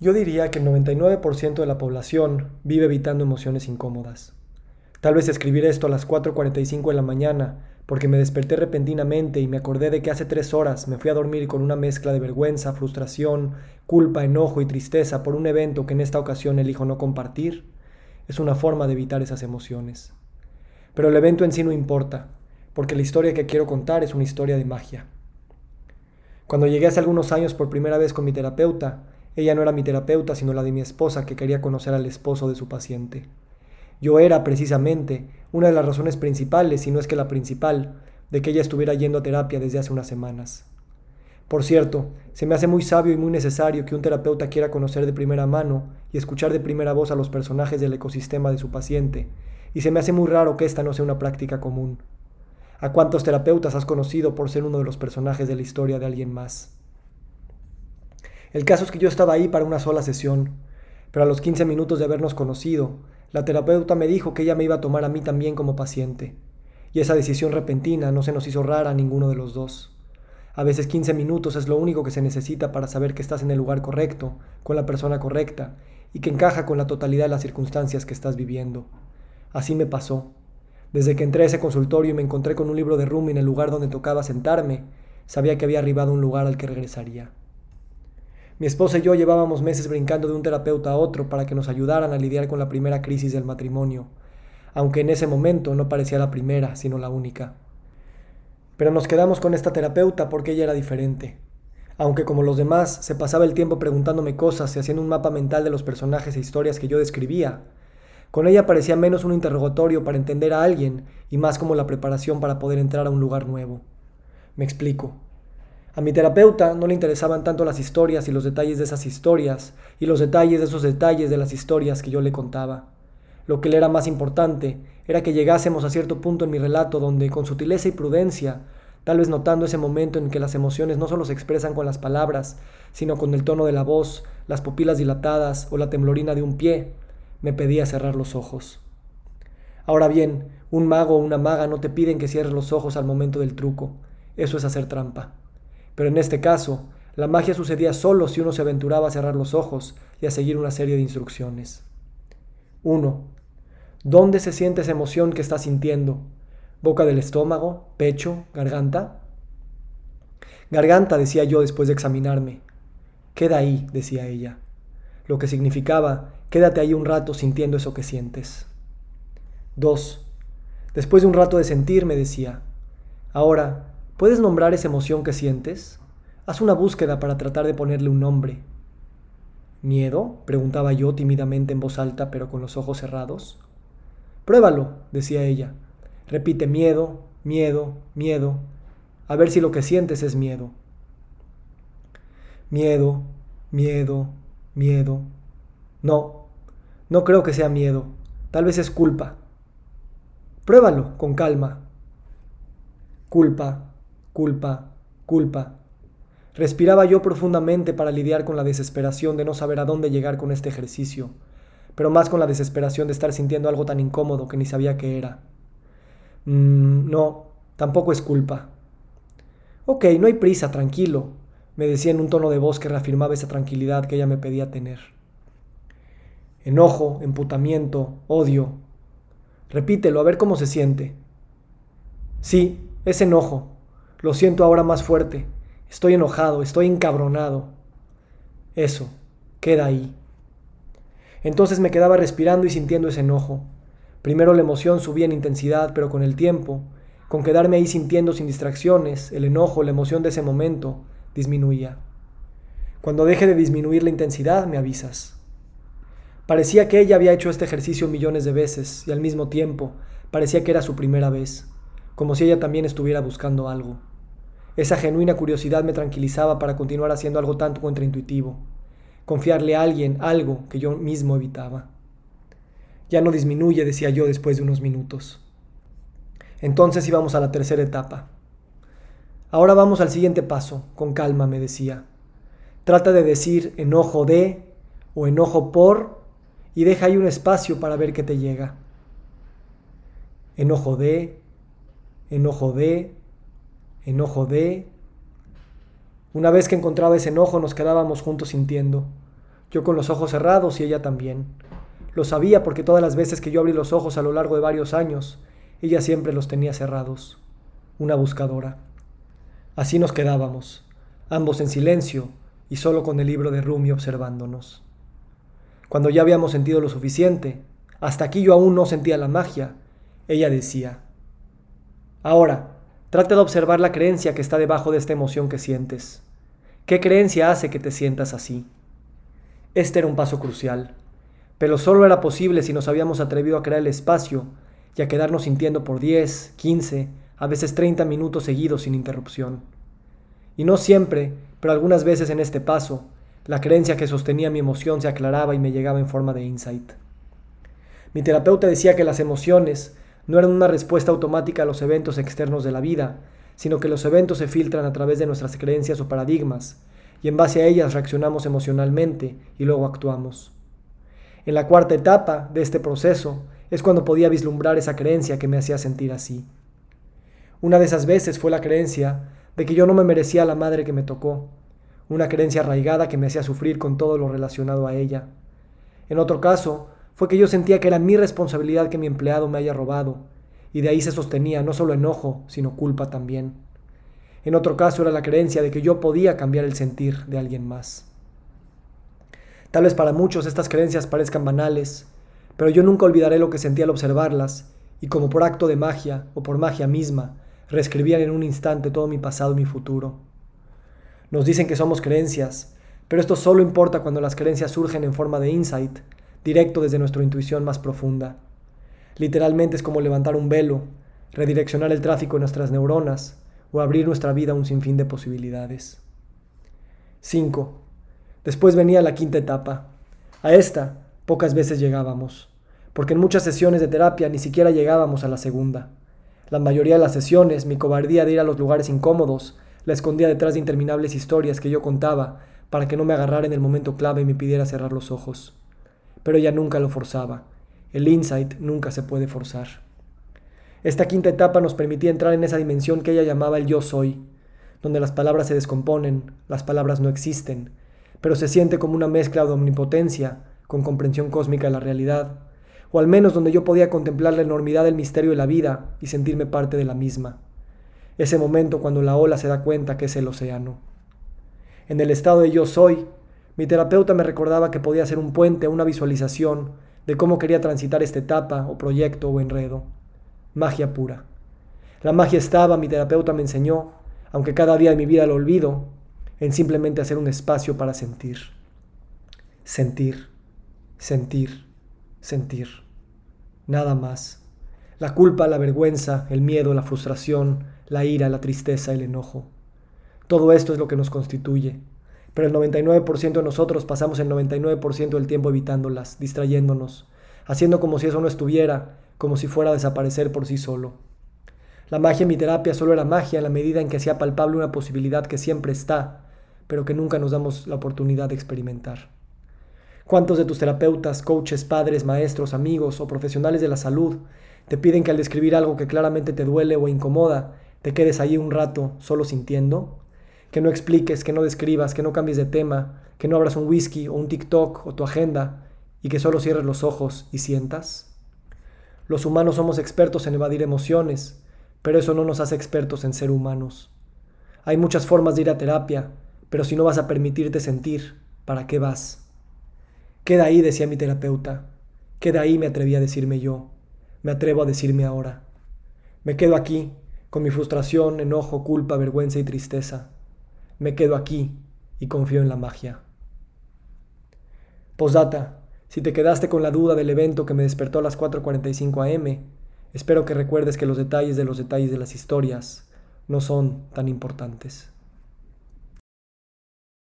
Yo diría que el 99% de la población vive evitando emociones incómodas. Tal vez escribir esto a las 4.45 de la mañana porque me desperté repentinamente y me acordé de que hace tres horas me fui a dormir con una mezcla de vergüenza, frustración, culpa, enojo y tristeza por un evento que en esta ocasión elijo no compartir, es una forma de evitar esas emociones. Pero el evento en sí no importa, porque la historia que quiero contar es una historia de magia. Cuando llegué hace algunos años por primera vez con mi terapeuta, ella no era mi terapeuta, sino la de mi esposa que quería conocer al esposo de su paciente. Yo era, precisamente, una de las razones principales, si no es que la principal, de que ella estuviera yendo a terapia desde hace unas semanas. Por cierto, se me hace muy sabio y muy necesario que un terapeuta quiera conocer de primera mano y escuchar de primera voz a los personajes del ecosistema de su paciente, y se me hace muy raro que esta no sea una práctica común. ¿A cuántos terapeutas has conocido por ser uno de los personajes de la historia de alguien más? El caso es que yo estaba ahí para una sola sesión, pero a los 15 minutos de habernos conocido, la terapeuta me dijo que ella me iba a tomar a mí también como paciente, y esa decisión repentina no se nos hizo rara a ninguno de los dos. A veces 15 minutos es lo único que se necesita para saber que estás en el lugar correcto, con la persona correcta, y que encaja con la totalidad de las circunstancias que estás viviendo. Así me pasó. Desde que entré a ese consultorio y me encontré con un libro de Rumi en el lugar donde tocaba sentarme, sabía que había arribado un lugar al que regresaría. Mi esposa y yo llevábamos meses brincando de un terapeuta a otro para que nos ayudaran a lidiar con la primera crisis del matrimonio, aunque en ese momento no parecía la primera, sino la única. Pero nos quedamos con esta terapeuta porque ella era diferente. Aunque como los demás se pasaba el tiempo preguntándome cosas y haciendo un mapa mental de los personajes e historias que yo describía, con ella parecía menos un interrogatorio para entender a alguien y más como la preparación para poder entrar a un lugar nuevo. Me explico. A mi terapeuta no le interesaban tanto las historias y los detalles de esas historias y los detalles de esos detalles de las historias que yo le contaba. Lo que le era más importante era que llegásemos a cierto punto en mi relato donde, con sutileza y prudencia, tal vez notando ese momento en que las emociones no solo se expresan con las palabras, sino con el tono de la voz, las pupilas dilatadas o la temblorina de un pie, me pedía cerrar los ojos. Ahora bien, un mago o una maga no te piden que cierres los ojos al momento del truco. Eso es hacer trampa. Pero en este caso, la magia sucedía solo si uno se aventuraba a cerrar los ojos y a seguir una serie de instrucciones. 1. ¿Dónde se siente esa emoción que estás sintiendo? ¿Boca del estómago? ¿Pecho? ¿Garganta? Garganta, decía yo después de examinarme. Queda ahí, decía ella. Lo que significaba, quédate ahí un rato sintiendo eso que sientes. 2. Después de un rato de sentir, me decía, ahora ¿Puedes nombrar esa emoción que sientes? Haz una búsqueda para tratar de ponerle un nombre. ¿Miedo? preguntaba yo tímidamente en voz alta, pero con los ojos cerrados. Pruébalo, decía ella. Repite miedo, miedo, miedo. A ver si lo que sientes es miedo. Miedo, miedo, miedo. No, no creo que sea miedo. Tal vez es culpa. Pruébalo con calma. Culpa, culpa, culpa. Respiraba yo profundamente para lidiar con la desesperación de no saber a dónde llegar con este ejercicio, pero más con la desesperación de estar sintiendo algo tan incómodo que ni sabía qué era. Mm, no, tampoco es culpa. Ok, no hay prisa, tranquilo, me decía en un tono de voz que reafirmaba esa tranquilidad que ella me pedía tener. Enojo, emputamiento, odio. Repítelo, a ver cómo se siente. Sí, es enojo, lo siento ahora más fuerte. Estoy enojado, estoy encabronado. Eso, queda ahí. Entonces me quedaba respirando y sintiendo ese enojo. Primero la emoción subía en intensidad, pero con el tiempo, con quedarme ahí sintiendo sin distracciones, el enojo, la emoción de ese momento, disminuía. Cuando deje de disminuir la intensidad, me avisas. Parecía que ella había hecho este ejercicio millones de veces y al mismo tiempo parecía que era su primera vez, como si ella también estuviera buscando algo. Esa genuina curiosidad me tranquilizaba para continuar haciendo algo tanto contraintuitivo, confiarle a alguien algo que yo mismo evitaba. Ya no disminuye, decía yo después de unos minutos. Entonces íbamos a la tercera etapa. Ahora vamos al siguiente paso, con calma, me decía. Trata de decir enojo de o enojo por y deja ahí un espacio para ver qué te llega. Enojo de, enojo de, enojo de... Una vez que encontraba ese enojo nos quedábamos juntos sintiendo. yo con los ojos cerrados y ella también. Lo sabía porque todas las veces que yo abrí los ojos a lo largo de varios años, ella siempre los tenía cerrados. Una buscadora. Así nos quedábamos, ambos en silencio y solo con el libro de Rumi observándonos. Cuando ya habíamos sentido lo suficiente, hasta aquí yo aún no sentía la magia, ella decía, Ahora, trata de observar la creencia que está debajo de esta emoción que sientes. ¿Qué creencia hace que te sientas así? Este era un paso crucial, pero solo era posible si nos habíamos atrevido a crear el espacio y a quedarnos sintiendo por 10, 15, a veces 30 minutos seguidos sin interrupción. Y no siempre, pero algunas veces en este paso, la creencia que sostenía mi emoción se aclaraba y me llegaba en forma de insight. Mi terapeuta decía que las emociones no eran una respuesta automática a los eventos externos de la vida, sino que los eventos se filtran a través de nuestras creencias o paradigmas, y en base a ellas reaccionamos emocionalmente y luego actuamos. En la cuarta etapa de este proceso es cuando podía vislumbrar esa creencia que me hacía sentir así. Una de esas veces fue la creencia de que yo no me merecía la madre que me tocó, una creencia arraigada que me hacía sufrir con todo lo relacionado a ella. En otro caso, fue que yo sentía que era mi responsabilidad que mi empleado me haya robado, y de ahí se sostenía no solo enojo, sino culpa también. En otro caso era la creencia de que yo podía cambiar el sentir de alguien más. Tal vez para muchos estas creencias parezcan banales, pero yo nunca olvidaré lo que sentí al observarlas, y como por acto de magia o por magia misma, reescribían en un instante todo mi pasado y mi futuro. Nos dicen que somos creencias, pero esto solo importa cuando las creencias surgen en forma de insight, directo desde nuestra intuición más profunda. Literalmente es como levantar un velo, redireccionar el tráfico de nuestras neuronas o abrir nuestra vida a un sinfín de posibilidades. 5. Después venía la quinta etapa. A esta pocas veces llegábamos, porque en muchas sesiones de terapia ni siquiera llegábamos a la segunda. La mayoría de las sesiones, mi cobardía de ir a los lugares incómodos, la escondía detrás de interminables historias que yo contaba para que no me agarrara en el momento clave y me pidiera cerrar los ojos pero ella nunca lo forzaba. El insight nunca se puede forzar. Esta quinta etapa nos permitía entrar en esa dimensión que ella llamaba el yo soy, donde las palabras se descomponen, las palabras no existen, pero se siente como una mezcla de omnipotencia con comprensión cósmica de la realidad, o al menos donde yo podía contemplar la enormidad del misterio de la vida y sentirme parte de la misma. Ese momento cuando la ola se da cuenta que es el océano. En el estado de yo soy, mi terapeuta me recordaba que podía ser un puente, una visualización de cómo quería transitar esta etapa o proyecto o enredo. Magia pura. La magia estaba, mi terapeuta me enseñó, aunque cada día de mi vida lo olvido, en simplemente hacer un espacio para sentir. Sentir, sentir, sentir. Nada más. La culpa, la vergüenza, el miedo, la frustración, la ira, la tristeza, el enojo. Todo esto es lo que nos constituye pero el 99% de nosotros pasamos el 99% del tiempo evitándolas, distrayéndonos, haciendo como si eso no estuviera, como si fuera a desaparecer por sí solo. La magia en mi terapia solo era magia en la medida en que hacía palpable una posibilidad que siempre está, pero que nunca nos damos la oportunidad de experimentar. ¿Cuántos de tus terapeutas, coaches, padres, maestros, amigos o profesionales de la salud te piden que al describir algo que claramente te duele o incomoda, te quedes ahí un rato solo sintiendo? Que no expliques, que no describas, que no cambies de tema, que no abras un whisky o un TikTok o tu agenda y que solo cierres los ojos y sientas? Los humanos somos expertos en evadir emociones, pero eso no nos hace expertos en ser humanos. Hay muchas formas de ir a terapia, pero si no vas a permitirte sentir, ¿para qué vas? Queda ahí, decía mi terapeuta. Queda ahí, me atreví a decirme yo. Me atrevo a decirme ahora. Me quedo aquí, con mi frustración, enojo, culpa, vergüenza y tristeza me quedo aquí y confío en la magia. Posdata, si te quedaste con la duda del evento que me despertó a las 4.45 am, espero que recuerdes que los detalles de los detalles de las historias no son tan importantes.